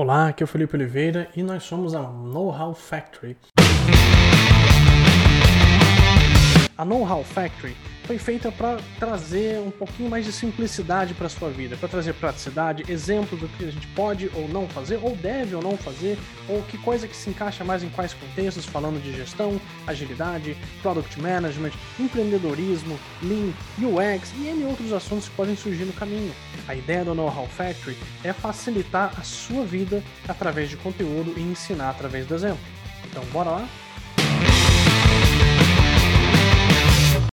Olá, aqui é o Felipe Oliveira e nós somos a Know How Factory. A Know How Factory foi feita para trazer um pouquinho mais de simplicidade para sua vida, para trazer praticidade, exemplos do que a gente pode ou não fazer, ou deve ou não fazer, ou que coisa que se encaixa mais em quais contextos, falando de gestão, agilidade, product management, empreendedorismo, lean, UX e N outros assuntos que podem surgir no caminho. A ideia do Know How Factory é facilitar a sua vida através de conteúdo e ensinar através do exemplo. Então, bora lá?